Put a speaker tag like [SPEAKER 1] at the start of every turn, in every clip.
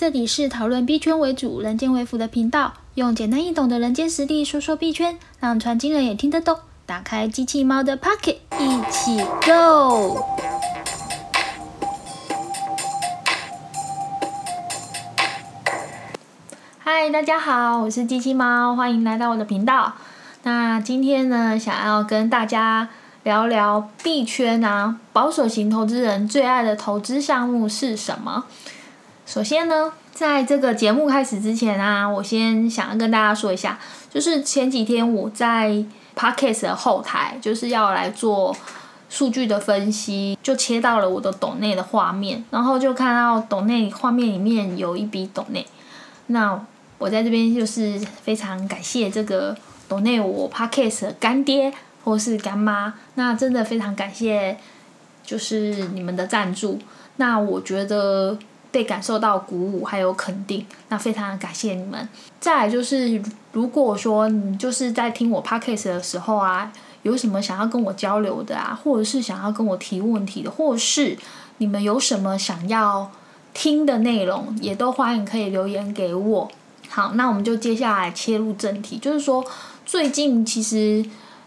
[SPEAKER 1] 这里是讨论币圈为主、人间为辅的频道，用简单易懂的人间实力说说币圈，让传经人也听得懂。打开机器猫的 Pocket，一起 Go！嗨，大家好，我是机器猫，欢迎来到我的频道。那今天呢，想要跟大家聊聊币圈啊，保守型投资人最爱的投资项目是什么？首先呢，在这个节目开始之前啊，我先想要跟大家说一下，就是前几天我在 Podcast 的后台，就是要来做数据的分析，就切到了我的董内的画面，然后就看到董内画面里面有一笔董内，那我在这边就是非常感谢这个董内我 Podcast 的干爹或是干妈，那真的非常感谢，就是你们的赞助，那我觉得。被感受到鼓舞还有肯定，那非常感谢你们。再来就是，如果说你就是在听我 podcast 的时候啊，有什么想要跟我交流的啊，或者是想要跟我提问题的，或是你们有什么想要听的内容，也都欢迎可以留言给我。好，那我们就接下来切入正题，就是说最近其实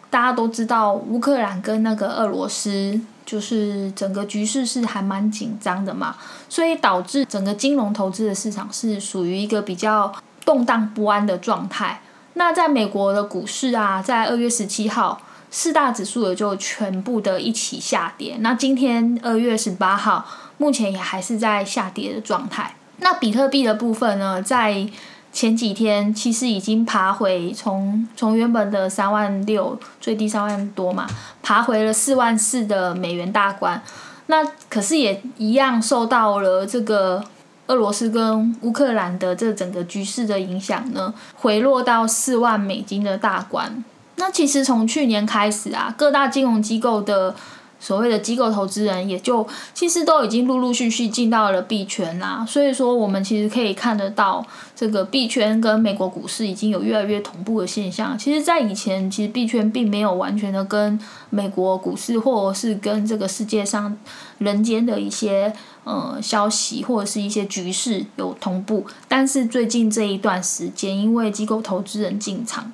[SPEAKER 1] 大家都知道乌克兰跟那个俄罗斯。就是整个局势是还蛮紧张的嘛，所以导致整个金融投资的市场是属于一个比较动荡不安的状态。那在美国的股市啊，在二月十七号，四大指数也就全部的一起下跌。那今天二月十八号，目前也还是在下跌的状态。那比特币的部分呢，在前几天其实已经爬回从从原本的三万六最低三万多嘛，爬回了四万四的美元大关。那可是也一样受到了这个俄罗斯跟乌克兰的这整个局势的影响呢，回落到四万美金的大关。那其实从去年开始啊，各大金融机构的。所谓的机构投资人也就其实都已经陆陆续续进到了币圈啦，所以说我们其实可以看得到这个币圈跟美国股市已经有越来越同步的现象。其实，在以前，其实币圈并没有完全的跟美国股市或者是跟这个世界上人间的一些呃消息或者是一些局势有同步，但是最近这一段时间，因为机构投资人进场。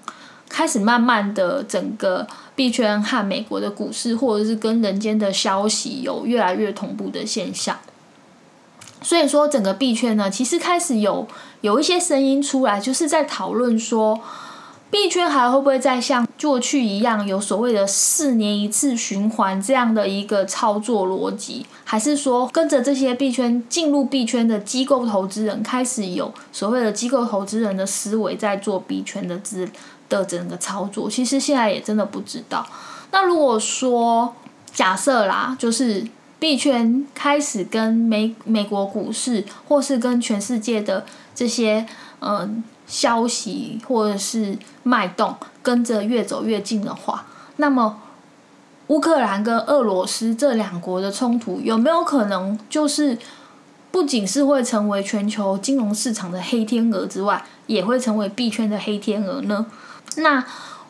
[SPEAKER 1] 开始慢慢的，整个币圈和美国的股市，或者是跟人间的消息有越来越同步的现象。所以说，整个币圈呢，其实开始有有一些声音出来，就是在讨论说，币圈还会不会再像过去一样，有所谓的四年一次循环这样的一个操作逻辑，还是说跟着这些币圈进入币圈的机构投资人，开始有所谓的机构投资人的思维在做币圈的资。的整个操作，其实现在也真的不知道。那如果说假设啦，就是币圈开始跟美美国股市，或是跟全世界的这些嗯消息或者是脉动跟着越走越近的话，那么乌克兰跟俄罗斯这两国的冲突有没有可能就是不仅是会成为全球金融市场的黑天鹅之外，也会成为币圈的黑天鹅呢？那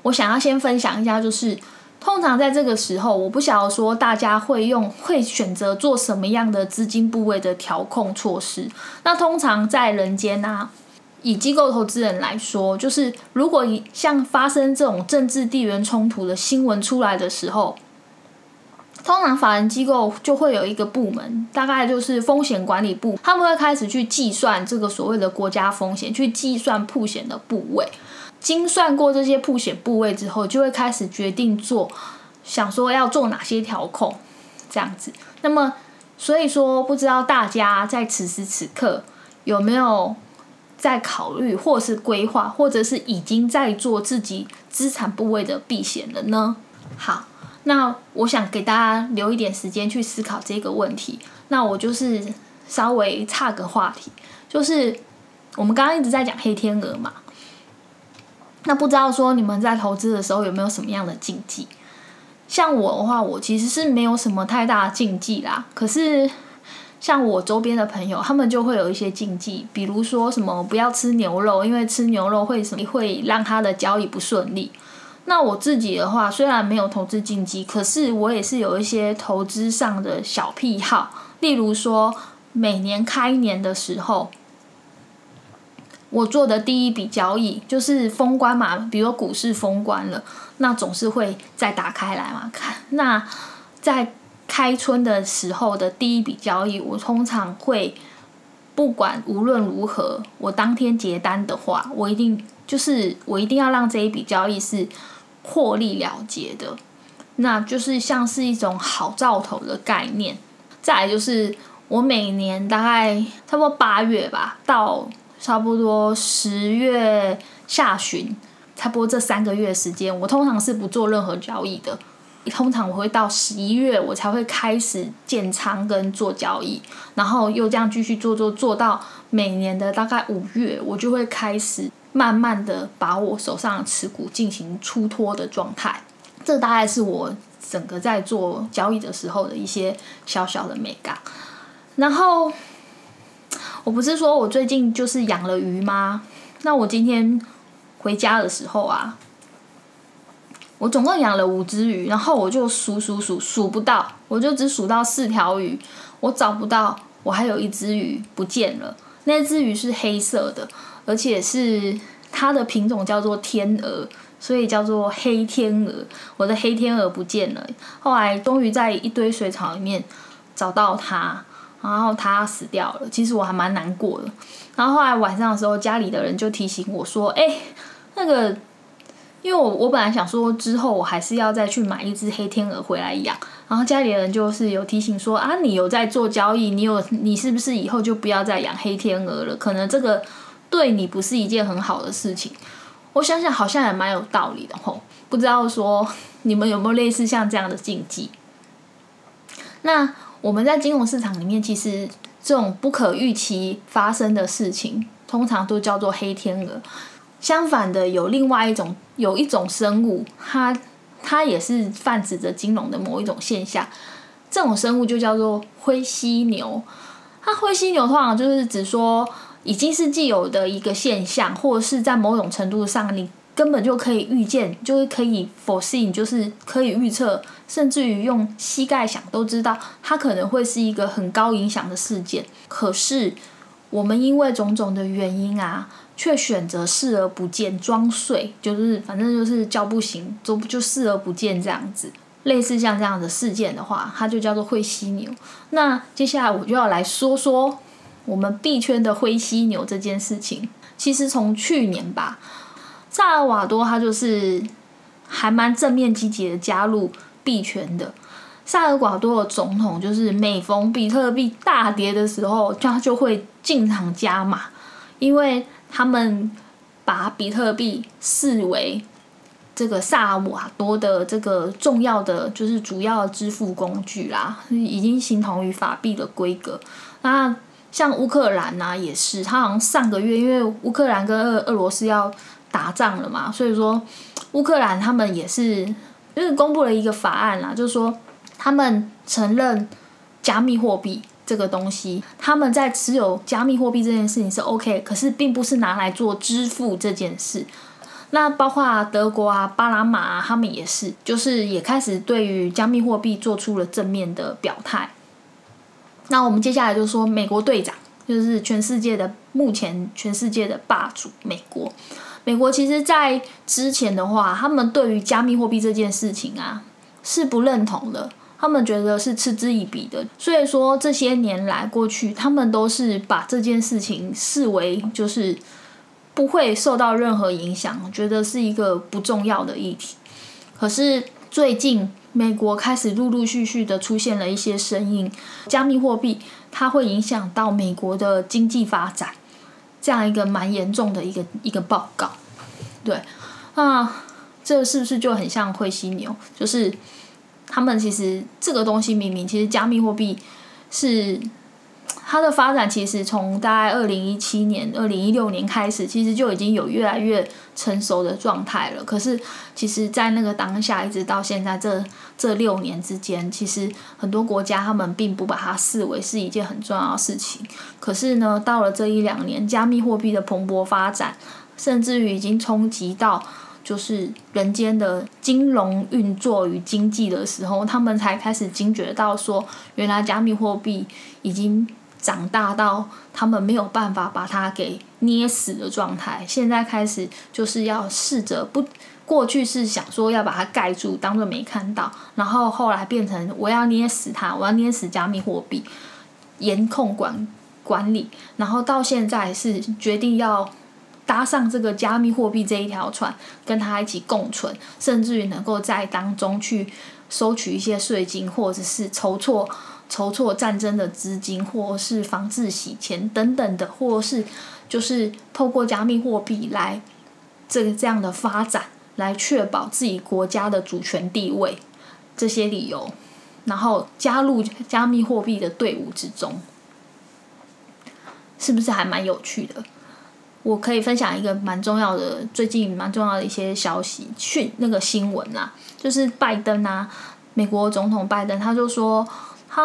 [SPEAKER 1] 我想要先分享一下，就是通常在这个时候，我不晓得说大家会用会选择做什么样的资金部位的调控措施。那通常在人间啊，以机构投资人来说，就是如果像发生这种政治地缘冲突的新闻出来的时候，通常法人机构就会有一个部门，大概就是风险管理部，他们会开始去计算这个所谓的国家风险，去计算铺险的部位。精算过这些铺险部位之后，就会开始决定做，想说要做哪些调控，这样子。那么，所以说不知道大家在此时此刻有没有在考虑，或是规划，或者是已经在做自己资产部位的避险了呢？好，那我想给大家留一点时间去思考这个问题。那我就是稍微岔个话题，就是我们刚刚一直在讲黑天鹅嘛。那不知道说你们在投资的时候有没有什么样的禁忌？像我的话，我其实是没有什么太大的禁忌啦。可是像我周边的朋友，他们就会有一些禁忌，比如说什么不要吃牛肉，因为吃牛肉会什么会让他的交易不顺利。那我自己的话，虽然没有投资禁忌，可是我也是有一些投资上的小癖好，例如说每年开年的时候。我做的第一笔交易就是封关嘛，比如股市封关了，那总是会再打开来嘛，看那在开春的时候的第一笔交易，我通常会不管无论如何，我当天结单的话，我一定就是我一定要让这一笔交易是获利了结的，那就是像是一种好兆头的概念。再来就是我每年大概差不多八月吧到。差不多十月下旬，差不多这三个月时间，我通常是不做任何交易的。通常我会到十一月，我才会开始建仓跟做交易，然后又这样继续做做做到每年的大概五月，我就会开始慢慢的把我手上的持股进行出脱的状态。这大概是我整个在做交易的时候的一些小小的美感，然后。我不是说我最近就是养了鱼吗？那我今天回家的时候啊，我总共养了五只鱼，然后我就数数数数不到，我就只数到四条鱼，我找不到，我还有一只鱼不见了。那只鱼是黑色的，而且是它的品种叫做天鹅，所以叫做黑天鹅。我的黑天鹅不见了，后来终于在一堆水草里面找到它。然后他死掉了，其实我还蛮难过的。然后后来晚上的时候，家里的人就提醒我说：“哎，那个，因为我我本来想说之后我还是要再去买一只黑天鹅回来养。”然后家里的人就是有提醒说：“啊，你有在做交易，你有你是不是以后就不要再养黑天鹅了？可能这个对你不是一件很好的事情。”我想想，好像也蛮有道理的吼。不知道说你们有没有类似像这样的禁忌？那。我们在金融市场里面，其实这种不可预期发生的事情，通常都叫做黑天鹅。相反的，有另外一种，有一种生物，它它也是泛指着金融的某一种现象。这种生物就叫做灰犀牛。它灰犀牛通常就是指说，已经是既有的一个现象，或者是在某种程度上你。根本就可以预见，就是可以 foresee，就是可以预测，甚至于用膝盖想都知道，它可能会是一个很高影响的事件。可是我们因为种种的原因啊，却选择视而不见，装睡，就是反正就是叫不醒，就就视而不见这样子。类似像这样的事件的话，它就叫做灰犀牛。那接下来我就要来说说我们币圈的灰犀牛这件事情。其实从去年吧。萨尔瓦多他就是还蛮正面积极的加入币圈的。萨尔瓦多的总统就是每逢比特币大跌的时候，他就会进场加码，因为他们把比特币视为这个萨尔瓦多的这个重要的就是主要支付工具啦，已经形同于法币的规格。那像乌克兰呐也是，他好像上个月因为乌克兰跟俄俄罗斯要。打仗了嘛，所以说乌克兰他们也是就是公布了一个法案啦，就是说他们承认加密货币这个东西，他们在持有加密货币这件事情是 OK，可是并不是拿来做支付这件事。那包括德国啊、巴拿马啊，他们也是，就是也开始对于加密货币做出了正面的表态。那我们接下来就说美国队长，就是全世界的目前全世界的霸主美国。美国其实，在之前的话，他们对于加密货币这件事情啊是不认同的，他们觉得是嗤之以鼻的。所以说，这些年来过去，他们都是把这件事情视为就是不会受到任何影响，觉得是一个不重要的议题。可是最近，美国开始陆陆续续的出现了一些声音，加密货币它会影响到美国的经济发展。这样一个蛮严重的一个一个报告，对，那这是不是就很像灰犀牛？就是他们其实这个东西明明其实加密货币是。它的发展其实从大概二零一七年、二零一六年开始，其实就已经有越来越成熟的状态了。可是，其实，在那个当下，一直到现在这这六年之间，其实很多国家他们并不把它视为是一件很重要的事情。可是呢，到了这一两年，加密货币的蓬勃发展，甚至于已经冲击到就是人间的金融运作与经济的时候，他们才开始惊觉到说，原来加密货币已经。长大到他们没有办法把它给捏死的状态。现在开始就是要试着不，过去是想说要把它盖住，当做没看到，然后后来变成我要捏死它，我要捏死加密货币，严控管管理，然后到现在是决定要。搭上这个加密货币这一条船，跟它一起共存，甚至于能够在当中去收取一些税金，或者是筹措筹措战争的资金，或是防治洗钱等等的，或是就是透过加密货币来这个这样的发展，来确保自己国家的主权地位这些理由，然后加入加密货币的队伍之中，是不是还蛮有趣的？我可以分享一个蛮重要的，最近蛮重要的一些消息讯那个新闻啊，就是拜登啊，美国总统拜登，他就说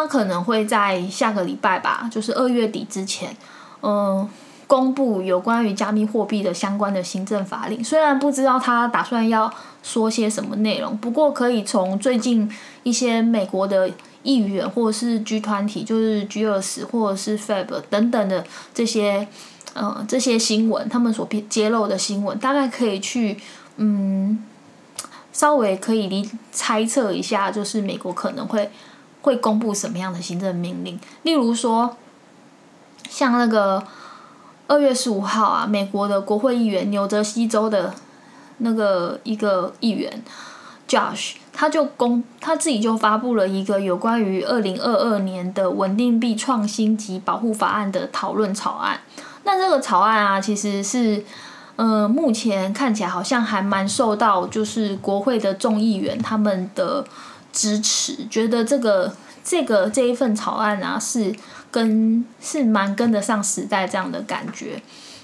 [SPEAKER 1] 他可能会在下个礼拜吧，就是二月底之前，嗯，公布有关于加密货币的相关的行政法令。虽然不知道他打算要说些什么内容，不过可以从最近一些美国的议员或者是 G 团体，就是 G 二十或者是 Fab 等等的这些。呃，这些新闻，他们所揭露的新闻，大概可以去，嗯，稍微可以理猜测一下，就是美国可能会会公布什么样的行政命令。例如说，像那个二月十五号啊，美国的国会议员，纽泽西州的那个一个议员 Josh，他就公他自己就发布了一个有关于二零二二年的稳定币创新及保护法案的讨论草案。那这个草案啊，其实是，呃，目前看起来好像还蛮受到就是国会的众议员他们的支持，觉得这个这个这一份草案啊是跟是蛮跟得上时代这样的感觉。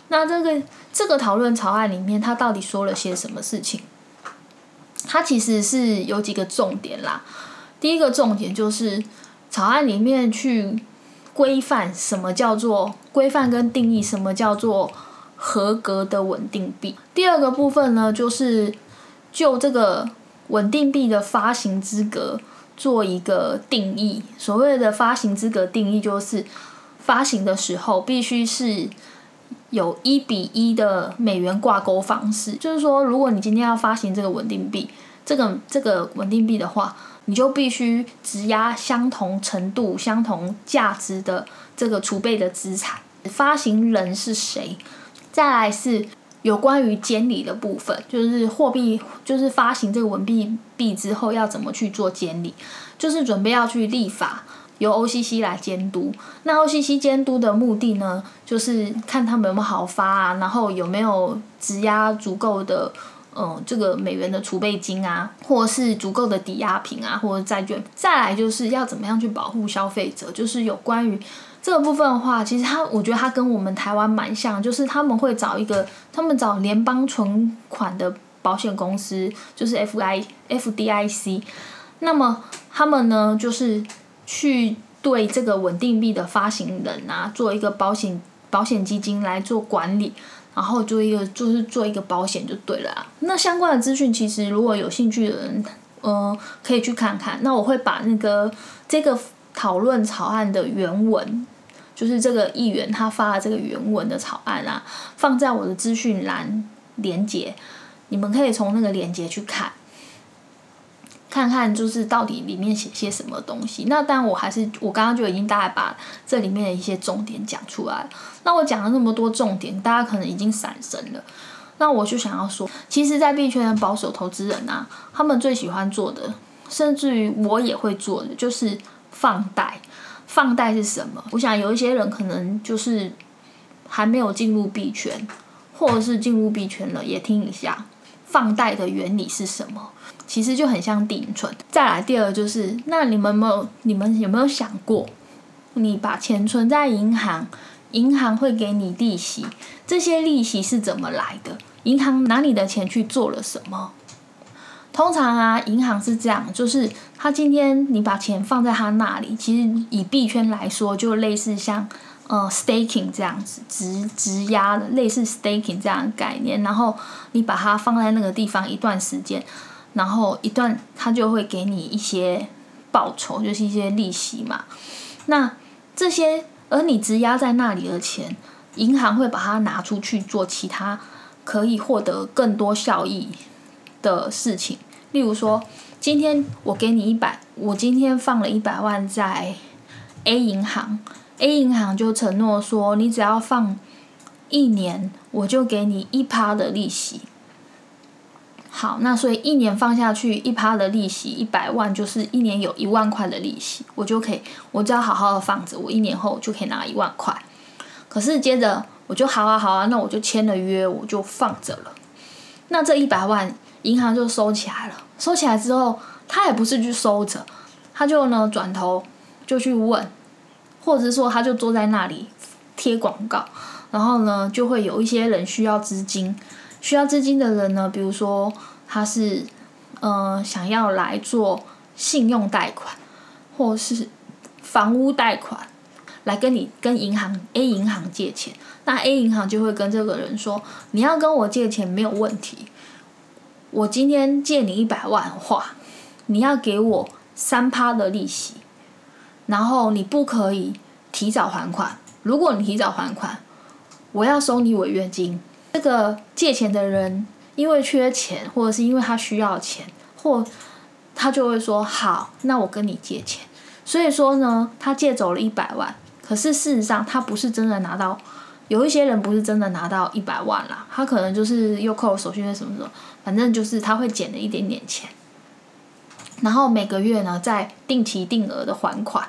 [SPEAKER 1] 那这个这个讨论草案里面，它到底说了些什么事情？它其实是有几个重点啦。第一个重点就是草案里面去。规范什么叫做规范跟定义什么叫做合格的稳定币？第二个部分呢，就是就这个稳定币的发行资格做一个定义。所谓的发行资格定义，就是发行的时候必须是有一比一的美元挂钩方式。就是说，如果你今天要发行这个稳定币，这个这个稳定币的话。你就必须质押相同程度、相同价值的这个储备的资产。发行人是谁？再来是有关于监理的部分，就是货币，就是发行这个文币币之后要怎么去做监理，就是准备要去立法，由 OCC 来监督。那 OCC 监督的目的呢，就是看他们有没有好发啊，然后有没有质押足够的。嗯，这个美元的储备金啊，或是足够的抵押品啊，或者债券，再来就是要怎么样去保护消费者，就是有关于这个部分的话，其实他我觉得他跟我们台湾蛮像，就是他们会找一个，他们找联邦存款的保险公司，就是 F I F D I C，那么他们呢，就是去对这个稳定币的发行人啊，做一个保险保险基金来做管理。然后做一个，就是做一个保险就对了。那相关的资讯，其实如果有兴趣的人，呃，可以去看看。那我会把那个这个讨论草案的原文，就是这个议员他发的这个原文的草案啊，放在我的资讯栏连接，你们可以从那个连接去看。看看就是到底里面写些什么东西。那但我还是我刚刚就已经大概把这里面的一些重点讲出来了。那我讲了那么多重点，大家可能已经散神了。那我就想要说，其实，在币圈的保守投资人啊，他们最喜欢做的，甚至于我也会做的，就是放贷。放贷是什么？我想有一些人可能就是还没有进入币圈，或者是进入币圈了，也听一下放贷的原理是什么。其实就很像定存。再来第二就是，那你们有没有你们有没有想过，你把钱存在银行，银行会给你利息，这些利息是怎么来的？银行拿你的钱去做了什么？通常啊，银行是这样，就是他今天你把钱放在他那里，其实以币圈来说，就类似像呃 staking 这样子，直直押的类似 staking 这样概念，然后你把它放在那个地方一段时间。然后一段，他就会给你一些报酬，就是一些利息嘛。那这些而你直押在那里的钱，银行会把它拿出去做其他可以获得更多效益的事情。例如说，今天我给你一百，我今天放了一百万在 A 银行，A 银行就承诺说，你只要放一年，我就给你一趴的利息。好，那所以一年放下去一趴的利息，一百万就是一年有一万块的利息，我就可以，我只要好好的放着，我一年后就可以拿一万块。可是接着我就好啊好啊，那我就签了约，我就放着了。那这一百万银行就收起来了，收起来之后，他也不是去收着，他就呢转头就去问，或者是说他就坐在那里贴广告，然后呢就会有一些人需要资金。需要资金的人呢，比如说他是，呃，想要来做信用贷款，或是房屋贷款，来跟你跟银行 A 银行借钱，那 A 银行就会跟这个人说，你要跟我借钱没有问题，我今天借你一百万话，你要给我三趴的利息，然后你不可以提早还款，如果你提早还款，我要收你违约金。这个借钱的人因为缺钱，或者是因为他需要钱，或他就会说好，那我跟你借钱。所以说呢，他借走了一百万，可是事实上他不是真的拿到，有一些人不是真的拿到一百万啦，他可能就是又扣了手续费什么什么，反正就是他会减了一点点钱，然后每个月呢再定期定额的还款。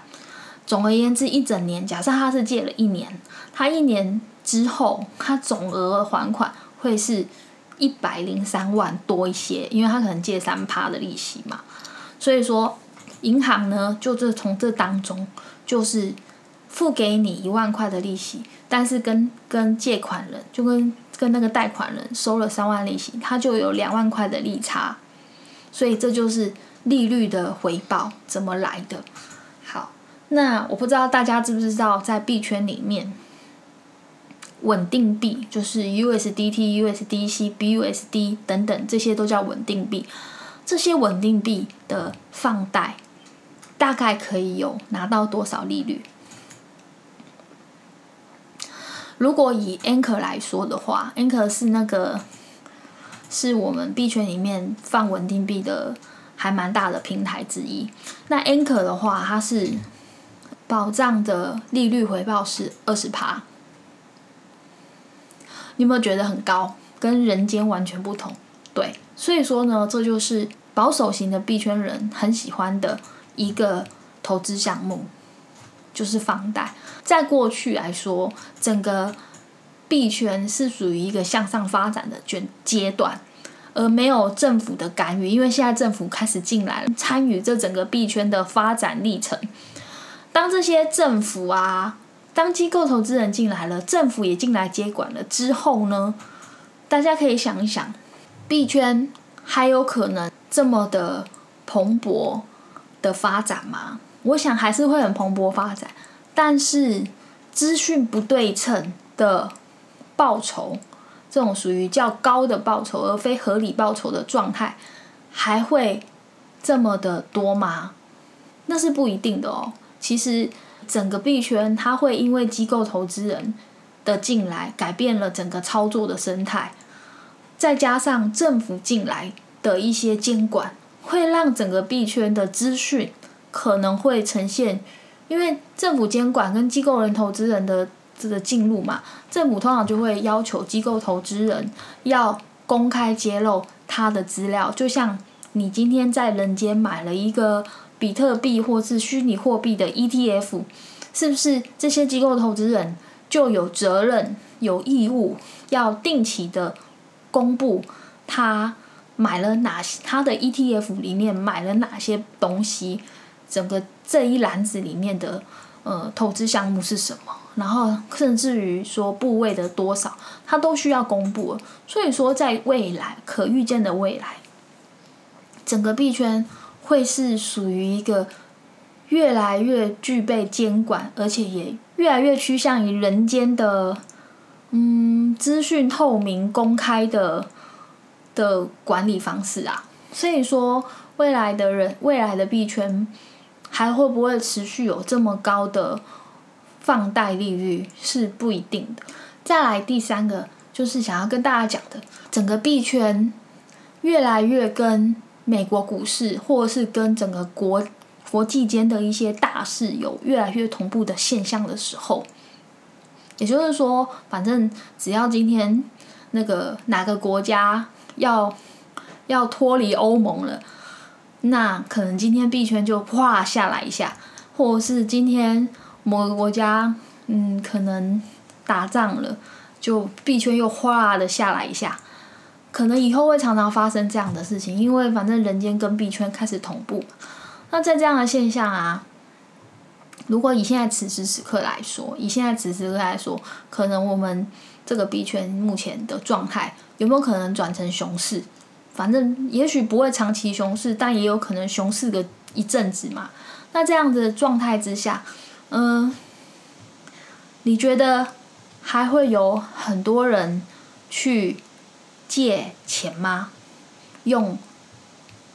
[SPEAKER 1] 总而言之，一整年，假设他是借了一年，他一年。之后，他总额还款会是一百零三万多一些，因为他可能借三趴的利息嘛。所以说，银行呢，就这从这当中，就是付给你一万块的利息，但是跟跟借款人，就跟跟那个贷款人收了三万利息，他就有两万块的利差。所以这就是利率的回报怎么来的。好，那我不知道大家知不知道，在币圈里面。稳定币就是 USDT、USDC、BUSD 等等，这些都叫稳定币。这些稳定币的放贷大概可以有拿到多少利率？如果以 Anchor 来说的话，Anchor 是那个是我们币圈里面放稳定币的还蛮大的平台之一。那 Anchor 的话，它是保障的利率回报是二十趴。你有没有觉得很高，跟人间完全不同？对，所以说呢，这就是保守型的币圈人很喜欢的一个投资项目，就是房贷。在过去来说，整个币圈是属于一个向上发展的阶阶段，而没有政府的干预，因为现在政府开始进来，参与这整个币圈的发展历程。当这些政府啊。当机构投资人进来了，政府也进来接管了之后呢？大家可以想一想，币圈还有可能这么的蓬勃的发展吗？我想还是会很蓬勃发展，但是资讯不对称的报酬，这种属于较高的报酬而非合理报酬的状态，还会这么的多吗？那是不一定的哦。其实。整个币圈，它会因为机构投资人的进来，改变了整个操作的生态，再加上政府进来的一些监管，会让整个币圈的资讯可能会呈现，因为政府监管跟机构人投资人的这个进入嘛，政府通常就会要求机构投资人要公开揭露他的资料，就像你今天在人间买了一个。比特币或是虚拟货币的 ETF，是不是这些机构投资人就有责任、有义务要定期的公布他买了哪些，他的 ETF 里面买了哪些东西，整个这一篮子里面的呃投资项目是什么，然后甚至于说部位的多少，他都需要公布。所以说，在未来可预见的未来，整个币圈。会是属于一个越来越具备监管，而且也越来越趋向于人间的，嗯，资讯透明、公开的的管理方式啊。所以说，未来的人，未来的币圈还会不会持续有这么高的放贷利率是不一定的。再来第三个就是想要跟大家讲的，整个币圈越来越跟美国股市或者是跟整个国国际间的一些大事有越来越同步的现象的时候，也就是说，反正只要今天那个哪个国家要要脱离欧盟了，那可能今天币圈就哗下来一下，或者是今天。某个国家，嗯，可能打仗了，就币圈又哗的下来一下，可能以后会常常发生这样的事情，因为反正人间跟币圈开始同步。那在这样的现象啊，如果以现在此时此刻来说，以现在此时此刻来说，可能我们这个币圈目前的状态有没有可能转成熊市？反正也许不会长期熊市，但也有可能熊市个一阵子嘛。那这样子的状态之下。嗯，你觉得还会有很多人去借钱吗？用，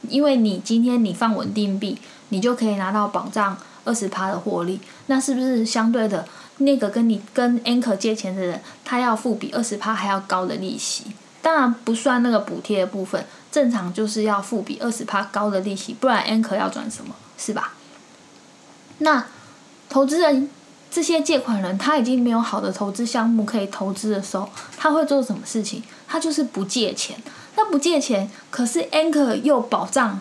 [SPEAKER 1] 因为你今天你放稳定币，你就可以拿到保障二十趴的获利，那是不是相对的，那个跟你跟 Anchor 借钱的人，他要付比二十趴还要高的利息？当然不算那个补贴的部分，正常就是要付比二十趴高的利息，不然 Anchor 要转什么？是吧？那。投资人这些借款人，他已经没有好的投资项目可以投资的时候，他会做什么事情？他就是不借钱。那不借钱，可是 Anchor 又保障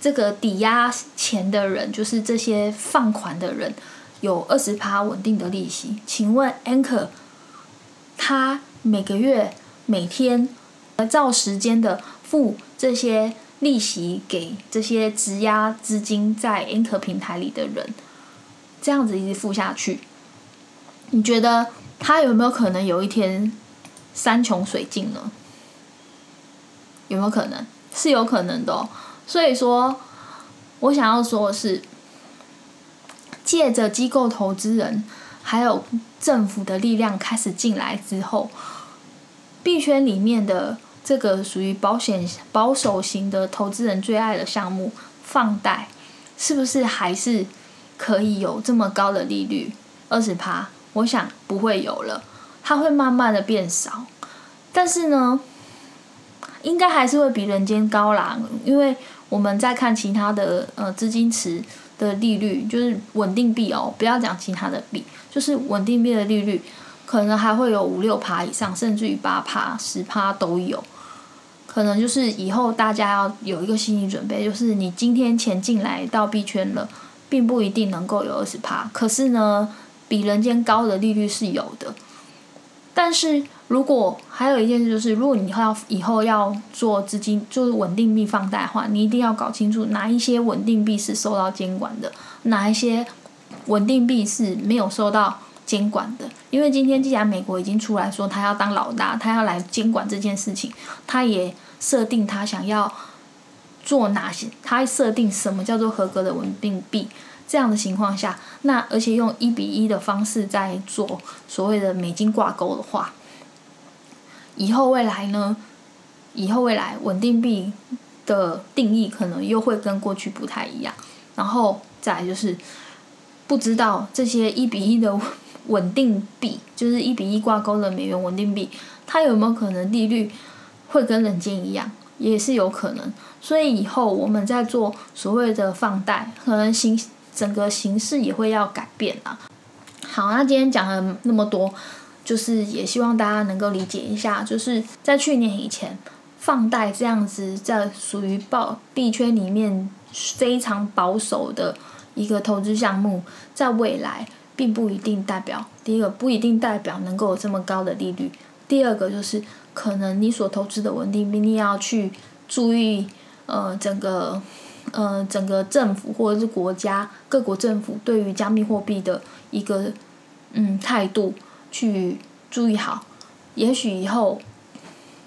[SPEAKER 1] 这个抵押钱的人，就是这些放款的人有二十趴稳定的利息。请问 Anchor 他每个月、每天照时间的付这些利息给这些质押资金在 Anchor 平台里的人？这样子一直付下去，你觉得他有没有可能有一天山穷水尽呢？有没有可能？是有可能的。所以说，我想要说的是，借着机构投资人还有政府的力量开始进来之后，币圈里面的这个属于保险保守型的投资人最爱的项目——放贷，是不是还是？可以有这么高的利率，二十趴，我想不会有了，它会慢慢的变少，但是呢，应该还是会比人间高啦，因为我们在看其他的呃资金池的利率，就是稳定币哦，不要讲其他的币，就是稳定币的利率，可能还会有五六趴以上，甚至于八趴、十趴都有，可能就是以后大家要有一个心理准备，就是你今天钱进来到币圈了。并不一定能够有二十趴，可是呢，比人间高的利率是有的。但是如果还有一件事就是，如果你要以后要做资金，就是稳定币放贷的话，你一定要搞清楚哪一些稳定币是受到监管的，哪一些稳定币是没有受到监管的。因为今天既然美国已经出来说他要当老大，他要来监管这件事情，他也设定他想要。做哪些？他设定什么叫做合格的稳定币？这样的情况下，那而且用一比一的方式在做所谓的美金挂钩的话，以后未来呢？以后未来稳定币的定义可能又会跟过去不太一样。然后再就是，不知道这些一比一的稳定币，就是一比一挂钩的美元稳定币，它有没有可能利率会跟人间一样？也是有可能。所以以后我们在做所谓的放贷，可能形整个形式也会要改变啊。好，那今天讲了那么多，就是也希望大家能够理解一下，就是在去年以前，放贷这样子在属于报币圈里面非常保守的一个投资项目，在未来并不一定代表第一个不一定代表能够有这么高的利率，第二个就是可能你所投资的稳定币你要去注意。呃，整个呃，整个政府或者是国家各国政府对于加密货币的一个嗯态度去注意好，也许以后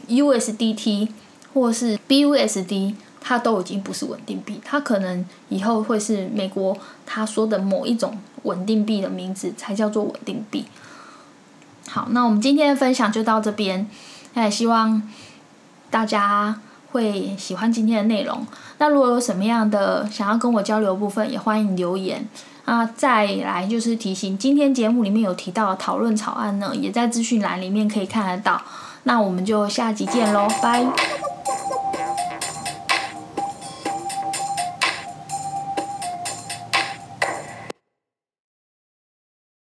[SPEAKER 1] USDT 或是 BUSD 它都已经不是稳定币，它可能以后会是美国他说的某一种稳定币的名字才叫做稳定币。好，那我们今天的分享就到这边，那也希望大家。会喜欢今天的内容。那如果有什么样的想要跟我交流部分，也欢迎留言。啊，再来就是提醒，今天节目里面有提到的讨论草案呢，也在资讯栏里面可以看得到。那我们就下集见喽，拜。